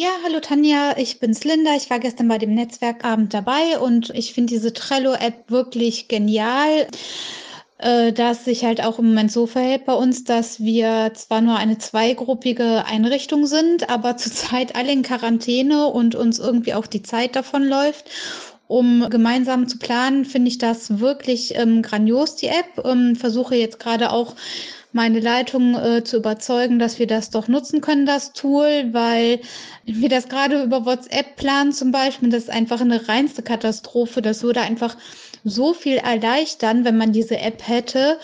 Ja, hallo Tanja, ich bin's Linda. Ich war gestern bei dem Netzwerkabend dabei und ich finde diese Trello-App wirklich genial äh, dass sich halt auch im Moment so verhält bei uns, dass wir zwar nur eine zweigruppige Einrichtung sind, aber zurzeit alle in Quarantäne und uns irgendwie auch die Zeit davon läuft. Um gemeinsam zu planen, finde ich das wirklich ähm, grandios, die App. Ähm, versuche jetzt gerade auch meine Leitung äh, zu überzeugen, dass wir das doch nutzen können, das Tool, weil wir das gerade über WhatsApp planen zum Beispiel, das ist einfach eine reinste Katastrophe. Das würde einfach so viel erleichtern, wenn man diese App hätte.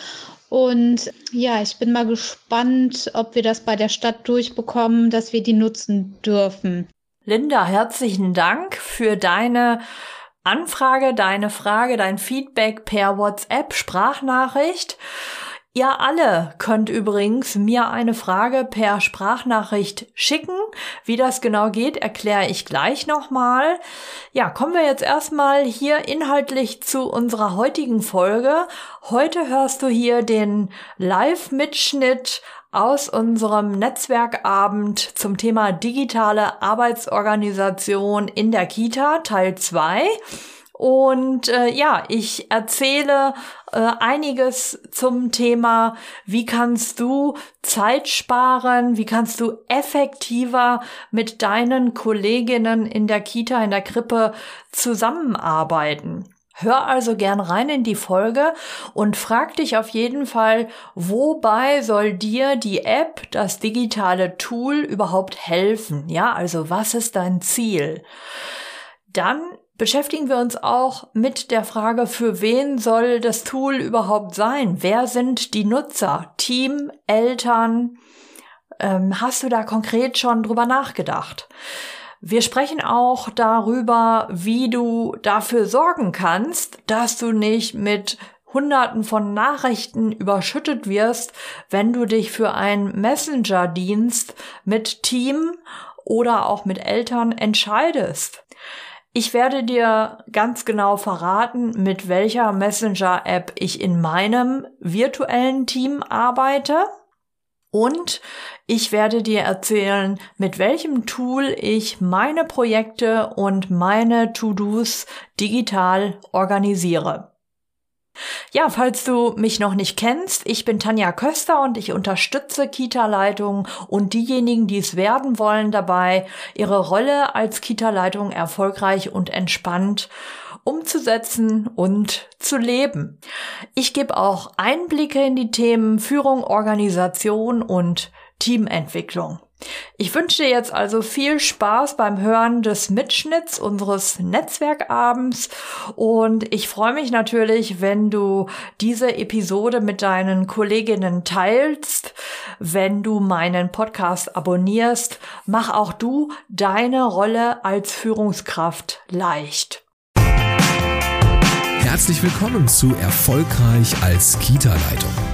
Und ja, ich bin mal gespannt, ob wir das bei der Stadt durchbekommen, dass wir die nutzen dürfen. Linda, herzlichen Dank für deine Anfrage, deine Frage, dein Feedback per WhatsApp Sprachnachricht. Ihr alle könnt übrigens mir eine Frage per Sprachnachricht schicken. Wie das genau geht, erkläre ich gleich nochmal. Ja, kommen wir jetzt erstmal hier inhaltlich zu unserer heutigen Folge. Heute hörst du hier den Live-Mitschnitt aus unserem Netzwerkabend zum Thema digitale Arbeitsorganisation in der Kita, Teil 2. Und äh, ja, ich erzähle äh, einiges zum Thema, wie kannst du Zeit sparen, wie kannst du effektiver mit deinen Kolleginnen in der Kita, in der Krippe zusammenarbeiten. Hör also gern rein in die Folge und frag dich auf jeden Fall, wobei soll dir die App, das digitale Tool überhaupt helfen? Ja, also was ist dein Ziel? Dann beschäftigen wir uns auch mit der Frage, für wen soll das Tool überhaupt sein? Wer sind die Nutzer? Team, Eltern? Ähm, hast du da konkret schon drüber nachgedacht? Wir sprechen auch darüber, wie du dafür sorgen kannst, dass du nicht mit Hunderten von Nachrichten überschüttet wirst, wenn du dich für einen Messenger-Dienst mit Team oder auch mit Eltern entscheidest. Ich werde dir ganz genau verraten, mit welcher Messenger-App ich in meinem virtuellen Team arbeite. Und ich werde dir erzählen, mit welchem Tool ich meine Projekte und meine To-Dos digital organisiere. Ja, falls du mich noch nicht kennst, ich bin Tanja Köster und ich unterstütze Kita-Leitungen und diejenigen, die es werden wollen, dabei, ihre Rolle als Kita-Leitung erfolgreich und entspannt umzusetzen und zu leben. Ich gebe auch Einblicke in die Themen Führung, Organisation und Teamentwicklung. Ich wünsche dir jetzt also viel Spaß beim Hören des Mitschnitts unseres Netzwerkabends. Und ich freue mich natürlich, wenn du diese Episode mit deinen Kolleginnen teilst, wenn du meinen Podcast abonnierst, mach auch du deine Rolle als Führungskraft leicht. Herzlich willkommen zu Erfolgreich als Kita-Leitung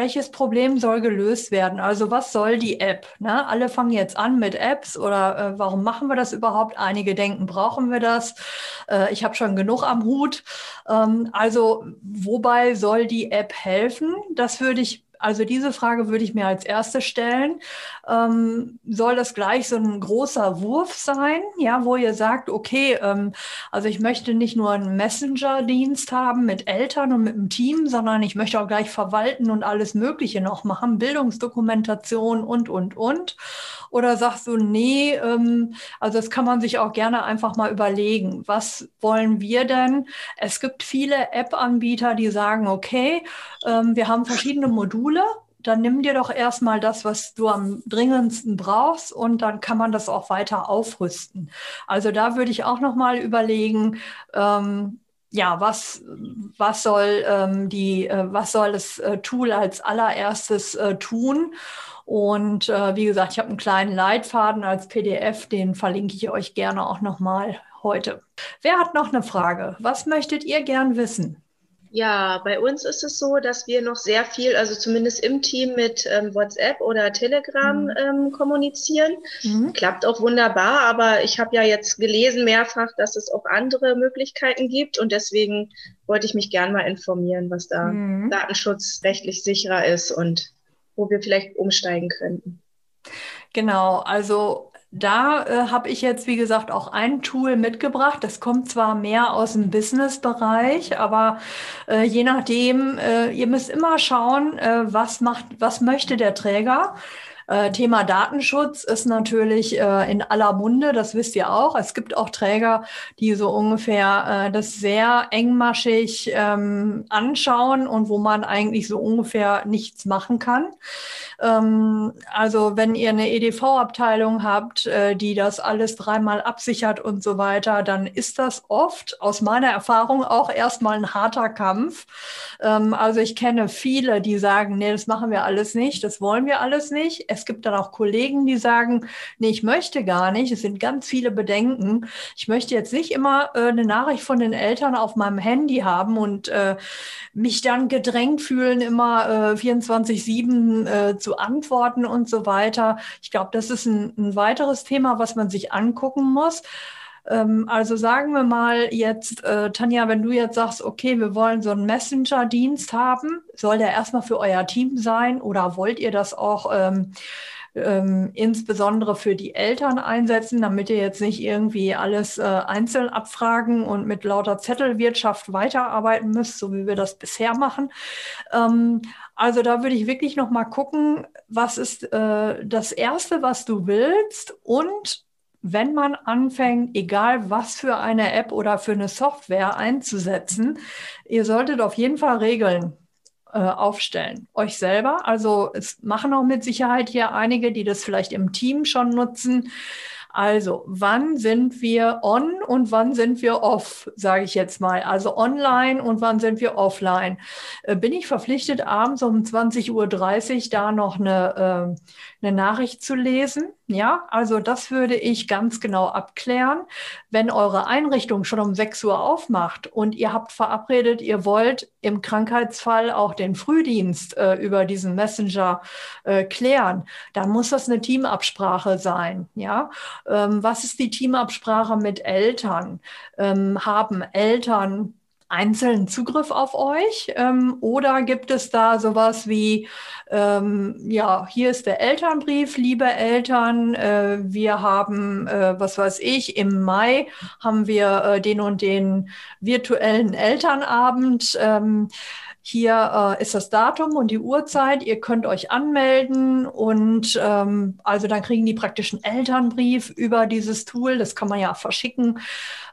Welches Problem soll gelöst werden? Also was soll die App? Ne? Alle fangen jetzt an mit Apps oder äh, warum machen wir das überhaupt? Einige denken, brauchen wir das? Äh, ich habe schon genug am Hut. Ähm, also wobei soll die App helfen? Das würde ich also diese Frage würde ich mir als erste stellen. Ähm, soll das gleich so ein großer Wurf sein, ja, wo ihr sagt, okay, ähm, also ich möchte nicht nur einen Messenger-Dienst haben mit Eltern und mit dem Team, sondern ich möchte auch gleich verwalten und alles Mögliche noch machen, Bildungsdokumentation und, und, und. Oder sagst du, nee, ähm, also das kann man sich auch gerne einfach mal überlegen. Was wollen wir denn? Es gibt viele App-Anbieter, die sagen, okay, ähm, wir haben verschiedene Module dann nimm dir doch erstmal das, was du am dringendsten brauchst und dann kann man das auch weiter aufrüsten. Also da würde ich auch noch mal überlegen, ähm, ja, was, was soll ähm, die, äh, was soll das äh, Tool als allererstes äh, tun? Und äh, wie gesagt, ich habe einen kleinen Leitfaden als PDF, den verlinke ich euch gerne auch nochmal heute. Wer hat noch eine Frage? Was möchtet ihr gern wissen? Ja, bei uns ist es so, dass wir noch sehr viel, also zumindest im Team mit ähm, WhatsApp oder Telegram mhm. ähm, kommunizieren. Mhm. Klappt auch wunderbar, aber ich habe ja jetzt gelesen mehrfach, dass es auch andere Möglichkeiten gibt und deswegen wollte ich mich gern mal informieren, was da mhm. datenschutzrechtlich sicherer ist und wo wir vielleicht umsteigen könnten. Genau, also da äh, habe ich jetzt, wie gesagt, auch ein Tool mitgebracht. Das kommt zwar mehr aus dem Business-Bereich, aber äh, je nachdem, äh, ihr müsst immer schauen, äh, was macht, was möchte der Träger. Äh, Thema Datenschutz ist natürlich äh, in aller Munde, das wisst ihr auch. Es gibt auch Träger, die so ungefähr äh, das sehr engmaschig ähm, anschauen und wo man eigentlich so ungefähr nichts machen kann. Ähm, also wenn ihr eine EDV-Abteilung habt, äh, die das alles dreimal absichert und so weiter, dann ist das oft aus meiner Erfahrung auch erstmal ein harter Kampf. Ähm, also ich kenne viele, die sagen, nee, das machen wir alles nicht, das wollen wir alles nicht. Es gibt dann auch Kollegen, die sagen, nee, ich möchte gar nicht. Es sind ganz viele Bedenken. Ich möchte jetzt nicht immer äh, eine Nachricht von den Eltern auf meinem Handy haben und äh, mich dann gedrängt fühlen, immer äh, 24-7 äh, zu antworten und so weiter. Ich glaube, das ist ein, ein weiteres Thema, was man sich angucken muss ähm, also sagen wir mal jetzt, äh, Tanja, wenn du jetzt sagst, okay, wir wollen so einen Messenger-Dienst haben, soll der erstmal für euer Team sein oder wollt ihr das auch ähm, ähm, insbesondere für die Eltern einsetzen, damit ihr jetzt nicht irgendwie alles äh, einzeln abfragen und mit lauter Zettelwirtschaft weiterarbeiten müsst, so wie wir das bisher machen. Ähm, also da würde ich wirklich noch mal gucken, was ist äh, das Erste, was du willst und wenn man anfängt, egal was für eine App oder für eine Software einzusetzen, ihr solltet auf jeden Fall Regeln aufstellen. Euch selber. Also es machen auch mit Sicherheit hier einige, die das vielleicht im Team schon nutzen. Also, wann sind wir on und wann sind wir off, sage ich jetzt mal. Also online und wann sind wir offline. Äh, bin ich verpflichtet, abends um 20.30 Uhr da noch eine, äh, eine Nachricht zu lesen? Ja, also das würde ich ganz genau abklären. Wenn eure Einrichtung schon um 6 Uhr aufmacht und ihr habt verabredet, ihr wollt im Krankheitsfall auch den Frühdienst äh, über diesen Messenger äh, klären, dann muss das eine Teamabsprache sein. Ja, ähm, was ist die Teamabsprache mit Eltern? Ähm, haben Eltern einzelnen Zugriff auf euch? Ähm, oder gibt es da sowas wie, ähm, ja, hier ist der Elternbrief, liebe Eltern, äh, wir haben, äh, was weiß ich, im Mai haben wir äh, den und den virtuellen Elternabend. Ähm, hier äh, ist das Datum und die Uhrzeit. Ihr könnt euch anmelden und ähm, also dann kriegen die praktischen Elternbrief über dieses Tool. Das kann man ja verschicken.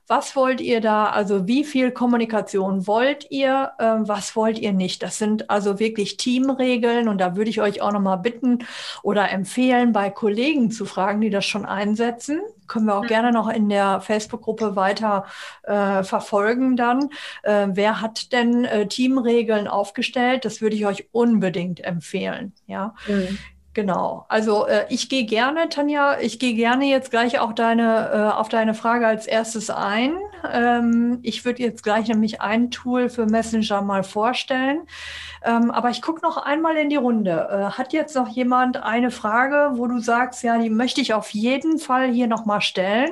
Was wollt ihr da? Also wie viel Kommunikation wollt ihr? Äh, was wollt ihr nicht? Das sind also wirklich Teamregeln und da würde ich euch auch noch mal bitten oder empfehlen, bei Kollegen zu fragen, die das schon einsetzen. Können wir auch mhm. gerne noch in der Facebook-Gruppe weiter äh, verfolgen dann. Äh, wer hat denn äh, Teamregeln aufgestellt? Das würde ich euch unbedingt empfehlen. Ja. Mhm. Genau. Also äh, ich gehe gerne, Tanja, ich gehe gerne jetzt gleich auch deine, äh, auf deine Frage als erstes ein. Ähm, ich würde jetzt gleich nämlich ein Tool für Messenger mal vorstellen. Ähm, aber ich gucke noch einmal in die Runde. Äh, hat jetzt noch jemand eine Frage, wo du sagst, ja, die möchte ich auf jeden Fall hier nochmal stellen?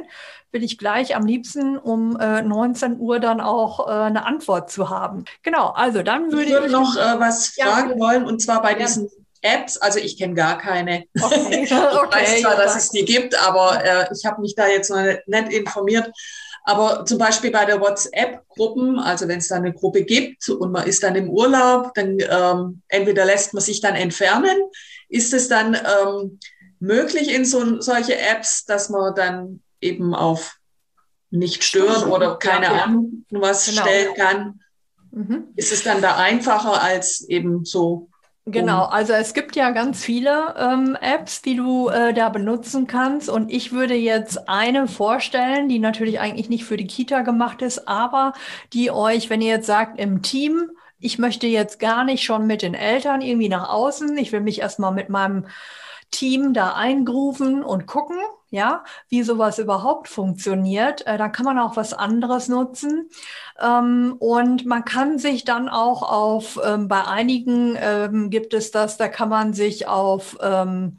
Will ich gleich am liebsten um äh, 19 Uhr dann auch äh, eine Antwort zu haben. Genau, also dann würde ich. Würde ich noch äh, was fragen wollen und zwar bei ja. diesen Apps, also ich kenne gar keine. Okay. ich okay, weiß zwar, dass es die gibt, aber äh, ich habe mich da jetzt noch nicht informiert. Aber zum Beispiel bei der WhatsApp-Gruppen, also wenn es da eine Gruppe gibt und man ist dann im Urlaub, dann ähm, entweder lässt man sich dann entfernen. Ist es dann ähm, möglich in so solche Apps, dass man dann eben auf nicht stören oder keine ja, Ahnung was genau. stellen kann? Mhm. Ist es dann da einfacher als eben so Genau, also es gibt ja ganz viele ähm, Apps, die du äh, da benutzen kannst. Und ich würde jetzt eine vorstellen, die natürlich eigentlich nicht für die Kita gemacht ist, aber die euch, wenn ihr jetzt sagt, im Team, ich möchte jetzt gar nicht schon mit den Eltern irgendwie nach außen, ich will mich erstmal mit meinem Team da eingrufen und gucken, ja, wie sowas überhaupt funktioniert. Äh, dann kann man auch was anderes nutzen. Ähm, und man kann sich dann auch auf, ähm, bei einigen ähm, gibt es das, da kann man sich auf ähm,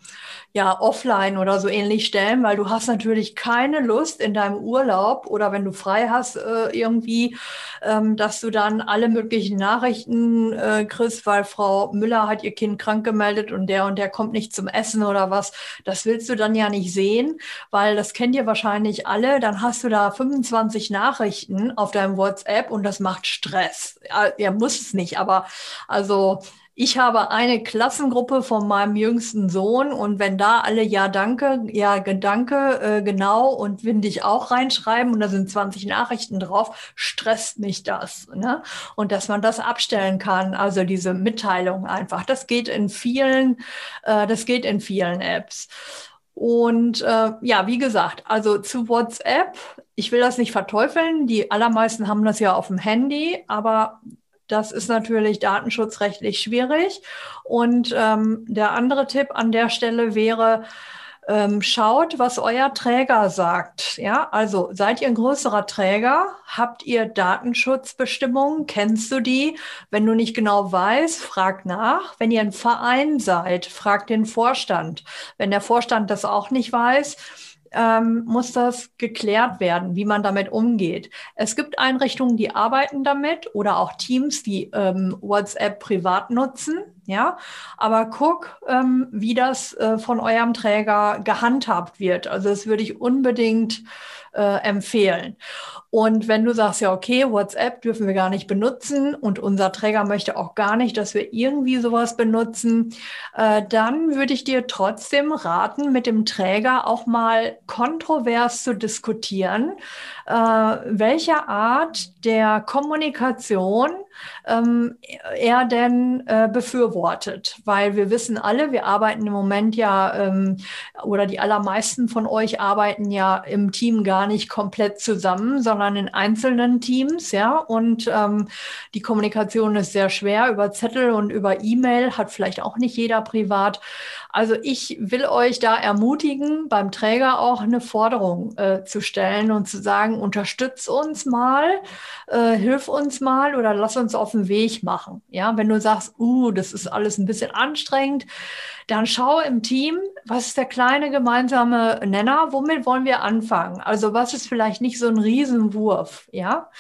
ja, offline oder so ähnlich stellen, weil du hast natürlich keine Lust in deinem Urlaub oder wenn du frei hast äh, irgendwie, ähm, dass du dann alle möglichen Nachrichten äh, kriegst, weil Frau Müller hat ihr Kind krank gemeldet und der und der kommt nicht zum Essen oder was. Das willst du dann ja nicht sehen, weil das kennt ihr wahrscheinlich alle. Dann hast du da 25 Nachrichten auf deinem WhatsApp und das macht Stress. Er muss es nicht, aber also ich habe eine Klassengruppe von meinem jüngsten Sohn und wenn da alle Ja, danke, ja, Gedanke, äh, genau und will ich auch reinschreiben und da sind 20 Nachrichten drauf, stresst mich das. Ne? Und dass man das abstellen kann, also diese Mitteilung einfach. Das geht in vielen, äh, das geht in vielen Apps. Und äh, ja, wie gesagt, also zu WhatsApp, ich will das nicht verteufeln, die allermeisten haben das ja auf dem Handy, aber das ist natürlich datenschutzrechtlich schwierig. Und ähm, der andere Tipp an der Stelle wäre, ähm, schaut, was euer Träger sagt. Ja, also seid ihr ein größerer Träger? Habt ihr Datenschutzbestimmungen? Kennst du die? Wenn du nicht genau weißt, frag nach. Wenn ihr ein Verein seid, fragt den Vorstand. Wenn der Vorstand das auch nicht weiß, ähm, muss das geklärt werden, wie man damit umgeht. Es gibt Einrichtungen, die arbeiten damit oder auch Teams, die ähm, WhatsApp privat nutzen. Ja, aber guck, ähm, wie das äh, von eurem Träger gehandhabt wird. Also das würde ich unbedingt äh, empfehlen. Und wenn du sagst, ja, okay, WhatsApp dürfen wir gar nicht benutzen und unser Träger möchte auch gar nicht, dass wir irgendwie sowas benutzen, äh, dann würde ich dir trotzdem raten, mit dem Träger auch mal kontrovers zu diskutieren, äh, welche Art der Kommunikation ähm, er denn äh, befürwortet. Weil wir wissen alle, wir arbeiten im Moment ja, ähm, oder die allermeisten von euch arbeiten ja im Team gar nicht komplett zusammen, sondern in einzelnen Teams, ja. Und ähm, die Kommunikation ist sehr schwer über Zettel und über E-Mail, hat vielleicht auch nicht jeder privat. Also ich will euch da ermutigen, beim Träger auch eine Forderung äh, zu stellen und zu sagen, unterstütz uns mal, äh, hilf uns mal oder lass uns auf den Weg machen. Ja, wenn du sagst, uh, das ist alles ein bisschen anstrengend, dann schau im Team, was ist der kleine gemeinsame Nenner, womit wollen wir anfangen? Also was ist vielleicht nicht so ein Riesenwurf, ja?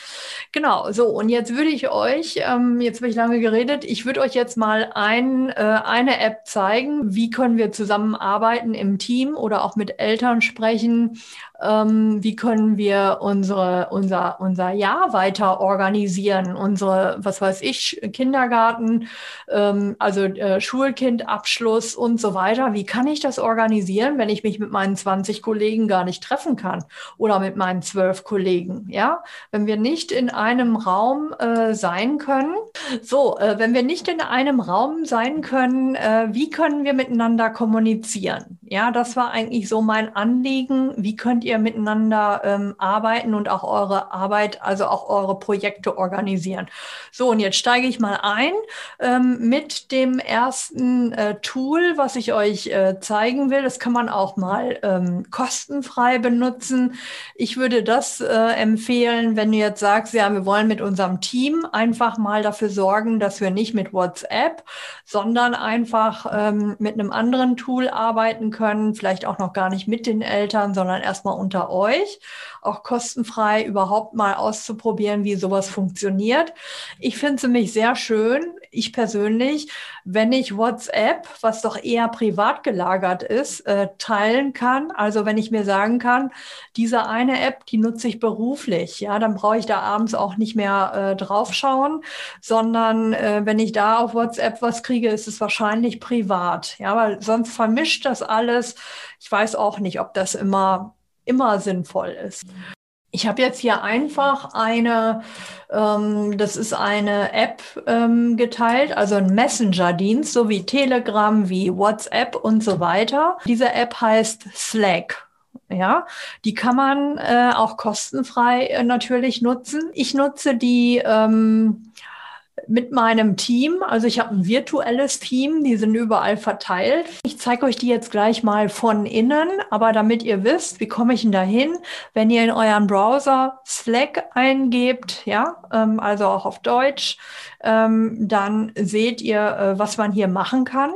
Genau, so und jetzt würde ich euch, ähm, jetzt habe ich lange geredet, ich würde euch jetzt mal ein, äh, eine App zeigen, wie können wir zusammenarbeiten im Team oder auch mit Eltern sprechen, ähm, wie können wir unsere, unser, unser Jahr weiter organisieren, unsere, was weiß ich, Kindergarten, ähm, also äh, Schulkindabschluss und so weiter. Wie kann ich das organisieren, wenn ich mich mit meinen 20 Kollegen gar nicht treffen kann oder mit meinen zwölf Kollegen? Ja, wenn wir nicht in einem Raum äh, sein können. So, äh, wenn wir nicht in einem Raum sein können, äh, wie können wir miteinander kommunizieren? Ja, das war eigentlich so mein Anliegen. Wie könnt ihr miteinander ähm, arbeiten und auch eure Arbeit, also auch eure Projekte organisieren? So, und jetzt steige ich mal ein ähm, mit dem ersten äh, Tool, was ich euch äh, zeigen will. Das kann man auch mal ähm, kostenfrei benutzen. Ich würde das äh, empfehlen, wenn du jetzt sagst, ja, wir wollen mit unserem Team einfach mal dafür sorgen, dass wir nicht mit WhatsApp, sondern einfach ähm, mit einem anderen Tool arbeiten können, vielleicht auch noch gar nicht mit den Eltern, sondern erstmal unter euch, auch kostenfrei überhaupt mal auszuprobieren, wie sowas funktioniert. Ich finde es nämlich sehr schön, ich persönlich, wenn ich WhatsApp, was doch eher privat gelagert ist, äh, teilen kann. Also wenn ich mir sagen kann, diese eine App, die nutze ich beruflich, ja, dann brauche ich da abends auch nicht mehr äh, draufschauen, sondern äh, wenn ich da auf WhatsApp was kriege, ist es wahrscheinlich privat, ja, weil sonst vermischt das alles. Ich weiß auch nicht, ob das immer immer sinnvoll ist. Ich habe jetzt hier einfach eine, ähm, das ist eine App ähm, geteilt, also ein Messenger-Dienst, so wie Telegram, wie WhatsApp und so weiter. Diese App heißt Slack. Ja, die kann man äh, auch kostenfrei äh, natürlich nutzen. Ich nutze die ähm, mit meinem Team. Also ich habe ein virtuelles Team, die sind überall verteilt. Ich zeige euch die jetzt gleich mal von innen, aber damit ihr wisst, wie komme ich denn dahin, wenn ihr in euren Browser Slack eingebt, ja, ähm, also auch auf Deutsch, ähm, dann seht ihr, äh, was man hier machen kann.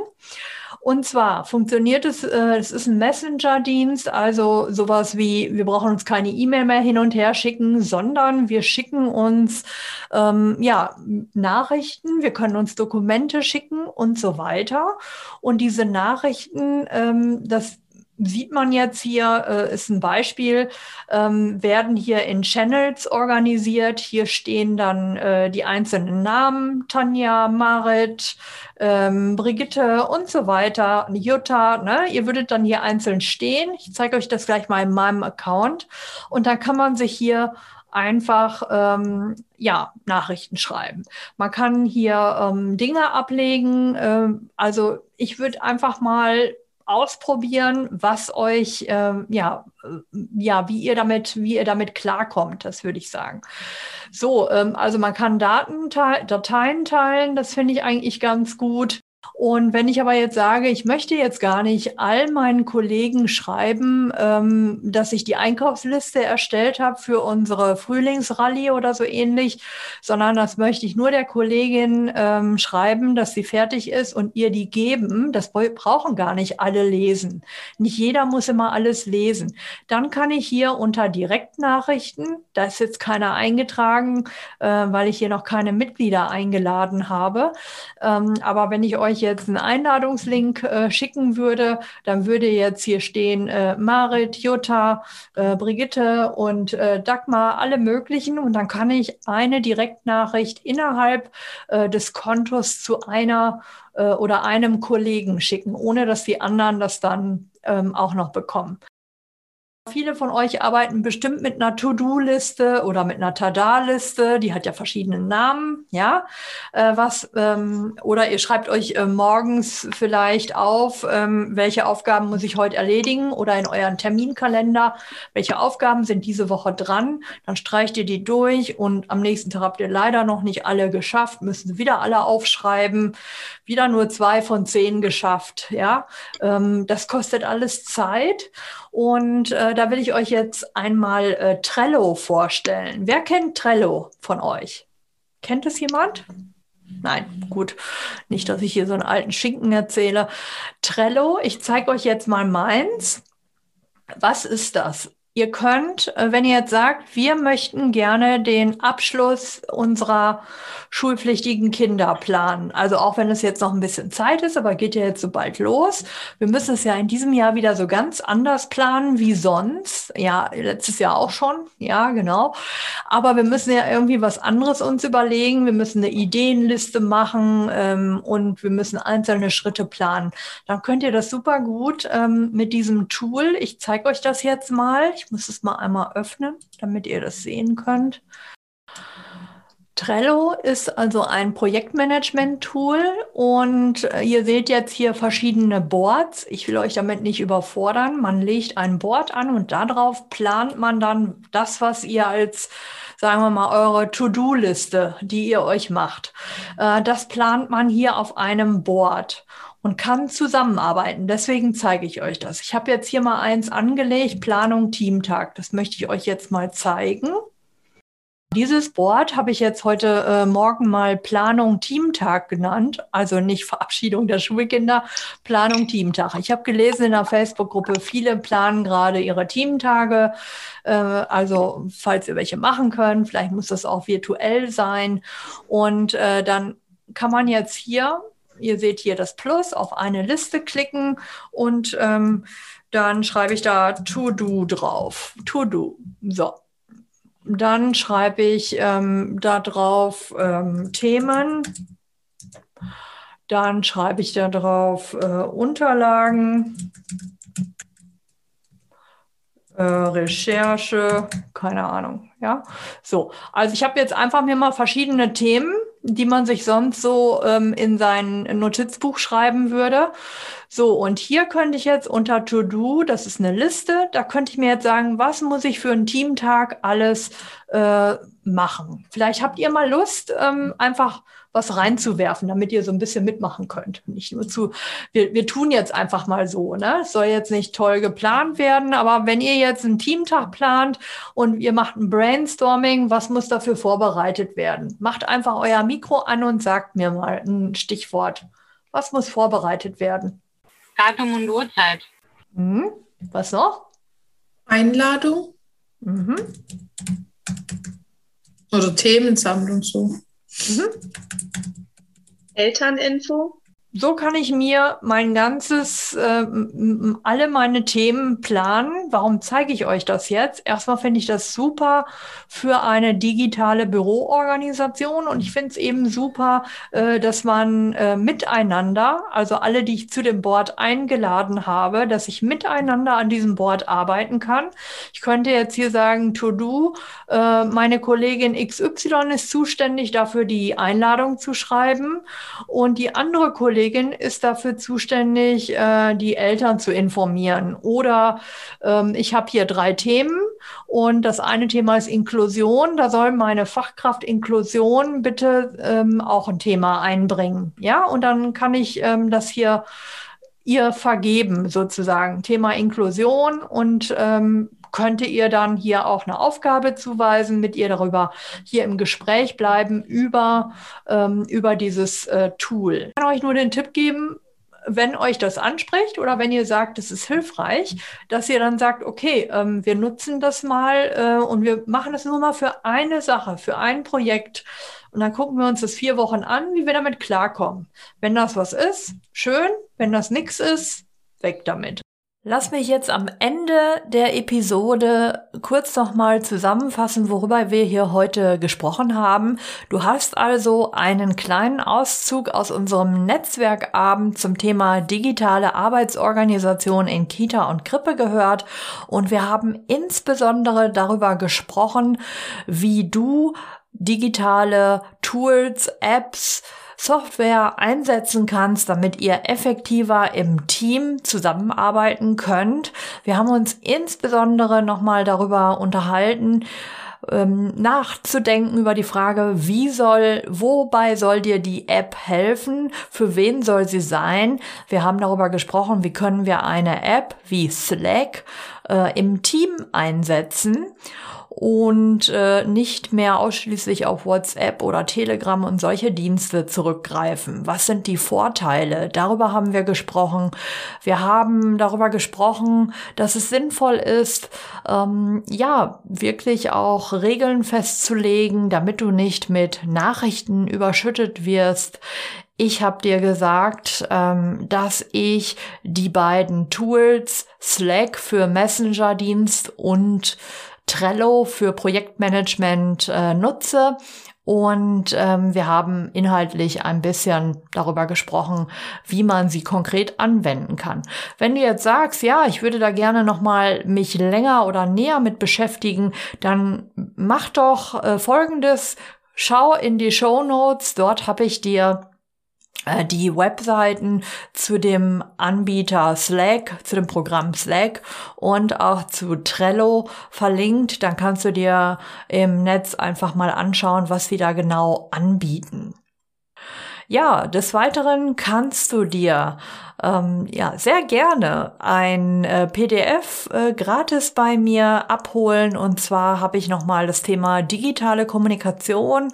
Und zwar funktioniert es, äh, es ist ein Messenger-Dienst, also sowas wie, wir brauchen uns keine E-Mail mehr hin und her schicken, sondern wir schicken uns ähm, ja, Nachrichten, wir können uns Dokumente schicken und so weiter. Und diese Nachrichten, ähm, das sieht man jetzt hier, äh, ist ein Beispiel, ähm, werden hier in Channels organisiert. Hier stehen dann äh, die einzelnen Namen, Tanja, Marit, ähm, Brigitte und so weiter, Jutta. Ne? Ihr würdet dann hier einzeln stehen. Ich zeige euch das gleich mal in meinem Account. Und dann kann man sich hier einfach ähm, ja Nachrichten schreiben. Man kann hier ähm, Dinge ablegen. Ähm, also ich würde einfach mal ausprobieren, was euch, ähm, ja, äh, ja, wie ihr damit, wie ihr damit klarkommt, das würde ich sagen. So, ähm, also man kann Daten, Dateien teilen, das finde ich eigentlich ganz gut. Und wenn ich aber jetzt sage, ich möchte jetzt gar nicht all meinen Kollegen schreiben, ähm, dass ich die Einkaufsliste erstellt habe für unsere Frühlingsrallye oder so ähnlich, sondern das möchte ich nur der Kollegin ähm, schreiben, dass sie fertig ist und ihr die geben. Das brauchen gar nicht alle lesen. Nicht jeder muss immer alles lesen. Dann kann ich hier unter Direktnachrichten, da ist jetzt keiner eingetragen, äh, weil ich hier noch keine Mitglieder eingeladen habe. Ähm, aber wenn ich euch jetzt einen Einladungslink äh, schicken würde, dann würde jetzt hier stehen äh, Marit, Jutta, äh, Brigitte und äh, Dagmar, alle möglichen. Und dann kann ich eine Direktnachricht innerhalb äh, des Kontos zu einer äh, oder einem Kollegen schicken, ohne dass die anderen das dann ähm, auch noch bekommen. Viele von euch arbeiten bestimmt mit einer To-Do-Liste oder mit einer Tada-Liste. Die hat ja verschiedene Namen, ja. Äh, was ähm, oder ihr schreibt euch äh, morgens vielleicht auf, ähm, welche Aufgaben muss ich heute erledigen oder in euren Terminkalender, welche Aufgaben sind diese Woche dran. Dann streicht ihr die durch und am nächsten Tag habt ihr leider noch nicht alle geschafft, müssen wieder alle aufschreiben. Wieder nur zwei von zehn geschafft, ja. Ähm, das kostet alles Zeit und äh, da will ich euch jetzt einmal äh, Trello vorstellen. Wer kennt Trello von euch? Kennt es jemand? Nein, gut. Nicht, dass ich hier so einen alten Schinken erzähle. Trello, ich zeige euch jetzt mal meins. Was ist das? Ihr könnt, äh, wenn ihr jetzt sagt, wir möchten gerne den Abschluss unserer schulpflichtigen Kinder planen. Also auch wenn es jetzt noch ein bisschen Zeit ist, aber geht ja jetzt so bald los. Wir müssen es ja in diesem Jahr wieder so ganz anders planen wie sonst. Ja, letztes Jahr auch schon. Ja, genau. Aber wir müssen ja irgendwie was anderes uns überlegen. Wir müssen eine Ideenliste machen ähm, und wir müssen einzelne Schritte planen. Dann könnt ihr das super gut ähm, mit diesem Tool. Ich zeige euch das jetzt mal. Ich muss es mal einmal öffnen, damit ihr das sehen könnt. Trello ist also ein Projektmanagement-Tool und äh, ihr seht jetzt hier verschiedene Boards. Ich will euch damit nicht überfordern. Man legt ein Board an und darauf plant man dann das, was ihr als, sagen wir mal, eure To-Do-Liste, die ihr euch macht. Äh, das plant man hier auf einem Board und kann zusammenarbeiten. Deswegen zeige ich euch das. Ich habe jetzt hier mal eins angelegt, Planung Teamtag. Das möchte ich euch jetzt mal zeigen. Dieses Board habe ich jetzt heute äh, Morgen mal Planung Teamtag genannt, also nicht Verabschiedung der Schulkinder, Planung Teamtag. Ich habe gelesen in der Facebook-Gruppe, viele planen gerade ihre Teamtage, äh, also falls ihr welche machen könnt, vielleicht muss das auch virtuell sein. Und äh, dann kann man jetzt hier, ihr seht hier das Plus, auf eine Liste klicken und ähm, dann schreibe ich da To-Do drauf. To-Do. So, dann schreibe ich ähm, da drauf ähm, Themen. Dann schreibe ich da drauf äh, Unterlagen, äh, Recherche, keine Ahnung. Ja, so. Also ich habe jetzt einfach mir mal verschiedene Themen, die man sich sonst so ähm, in sein Notizbuch schreiben würde. So, und hier könnte ich jetzt unter To Do, das ist eine Liste, da könnte ich mir jetzt sagen, was muss ich für einen Teamtag alles äh, machen. Vielleicht habt ihr mal Lust, ähm, einfach was reinzuwerfen, damit ihr so ein bisschen mitmachen könnt. Nicht nur zu, wir, wir tun jetzt einfach mal so, ne? Es soll jetzt nicht toll geplant werden, aber wenn ihr jetzt einen Teamtag plant und ihr macht ein Brainstorming, was muss dafür vorbereitet werden? Macht einfach euer Mikro an und sagt mir mal ein Stichwort. Was muss vorbereitet werden? Datum und Uhrzeit. Mhm. Was noch? Einladung. Mhm. Oder Themensammlung so. Mhm. Elterninfo so kann ich mir mein ganzes, äh, alle meine Themen planen. Warum zeige ich euch das jetzt? Erstmal finde ich das super für eine digitale Büroorganisation und ich finde es eben super, äh, dass man äh, miteinander, also alle, die ich zu dem Board eingeladen habe, dass ich miteinander an diesem Board arbeiten kann. Ich könnte jetzt hier sagen, to do, äh, meine Kollegin XY ist zuständig dafür, die Einladung zu schreiben und die andere Kollegin Kollegin ist dafür zuständig, äh, die Eltern zu informieren. Oder ähm, ich habe hier drei Themen und das eine Thema ist Inklusion. Da soll meine Fachkraft Inklusion bitte ähm, auch ein Thema einbringen. Ja, und dann kann ich ähm, das hier ihr vergeben, sozusagen. Thema Inklusion und ähm, könnte ihr dann hier auch eine Aufgabe zuweisen, mit ihr darüber hier im Gespräch bleiben über, ähm, über dieses äh, Tool. Ich kann euch nur den Tipp geben, wenn euch das anspricht oder wenn ihr sagt, es ist hilfreich, dass ihr dann sagt, okay, ähm, wir nutzen das mal äh, und wir machen das nur mal für eine Sache, für ein Projekt. Und dann gucken wir uns das vier Wochen an, wie wir damit klarkommen. Wenn das was ist, schön. Wenn das nichts ist, weg damit. Lass mich jetzt am Ende der Episode kurz nochmal zusammenfassen, worüber wir hier heute gesprochen haben. Du hast also einen kleinen Auszug aus unserem Netzwerkabend zum Thema digitale Arbeitsorganisation in Kita und Krippe gehört und wir haben insbesondere darüber gesprochen, wie du digitale Tools, Apps, Software einsetzen kannst, damit ihr effektiver im Team zusammenarbeiten könnt. Wir haben uns insbesondere nochmal darüber unterhalten, ähm, nachzudenken über die Frage, wie soll, wobei soll dir die App helfen? Für wen soll sie sein? Wir haben darüber gesprochen, wie können wir eine App wie Slack äh, im Team einsetzen und äh, nicht mehr ausschließlich auf WhatsApp oder Telegram und solche Dienste zurückgreifen. Was sind die Vorteile? Darüber haben wir gesprochen. Wir haben darüber gesprochen, dass es sinnvoll ist, ähm, ja, wirklich auch Regeln festzulegen, damit du nicht mit Nachrichten überschüttet wirst. Ich habe dir gesagt, ähm, dass ich die beiden Tools Slack für Messenger-Dienst und Trello für Projektmanagement äh, nutze. Und ähm, wir haben inhaltlich ein bisschen darüber gesprochen, wie man sie konkret anwenden kann. Wenn du jetzt sagst, ja, ich würde da gerne noch mal mich länger oder näher mit beschäftigen, dann mach doch äh, Folgendes: Schau in die Show Notes. Dort habe ich dir die Webseiten zu dem Anbieter Slack, zu dem Programm Slack und auch zu Trello verlinkt. Dann kannst du dir im Netz einfach mal anschauen, was sie da genau anbieten. Ja, des Weiteren kannst du dir ähm, ja sehr gerne ein äh, PDF äh, gratis bei mir abholen. Und zwar habe ich nochmal das Thema digitale Kommunikation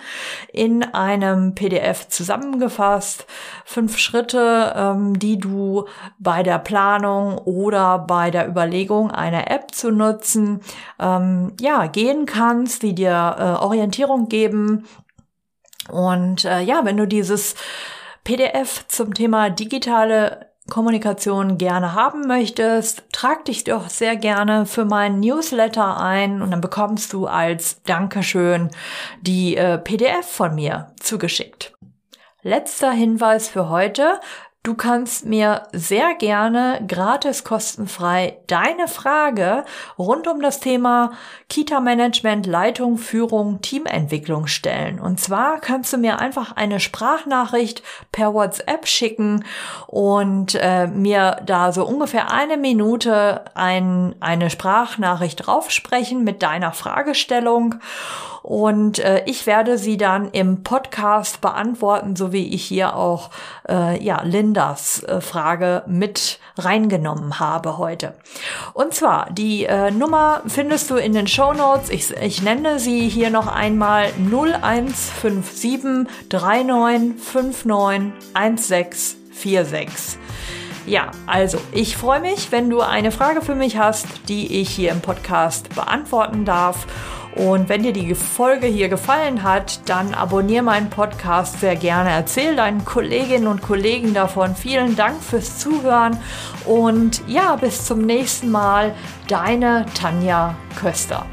in einem PDF zusammengefasst. Fünf Schritte, ähm, die du bei der Planung oder bei der Überlegung, eine App zu nutzen, ähm, ja, gehen kannst, die dir äh, Orientierung geben und äh, ja, wenn du dieses PDF zum Thema digitale Kommunikation gerne haben möchtest, trag dich doch sehr gerne für meinen Newsletter ein und dann bekommst du als Dankeschön die äh, PDF von mir zugeschickt. Letzter Hinweis für heute. Du kannst mir sehr gerne gratis kostenfrei deine Frage rund um das Thema Kita-Management, Leitung, Führung, Teamentwicklung stellen. Und zwar kannst du mir einfach eine Sprachnachricht per WhatsApp schicken und äh, mir da so ungefähr eine Minute ein, eine Sprachnachricht draufsprechen mit deiner Fragestellung. Und äh, ich werde sie dann im Podcast beantworten, so wie ich hier auch äh, ja Lindas äh, Frage mit reingenommen habe heute. Und zwar die äh, Nummer findest du in den Show Notes. Ich, ich nenne sie hier noch einmal 0157 3959 1646. Ja, also ich freue mich, wenn du eine Frage für mich hast, die ich hier im Podcast beantworten darf. Und wenn dir die Folge hier gefallen hat, dann abonniere meinen Podcast sehr gerne. Erzähl deinen Kolleginnen und Kollegen davon. Vielen Dank fürs Zuhören und ja, bis zum nächsten Mal. Deine Tanja Köster.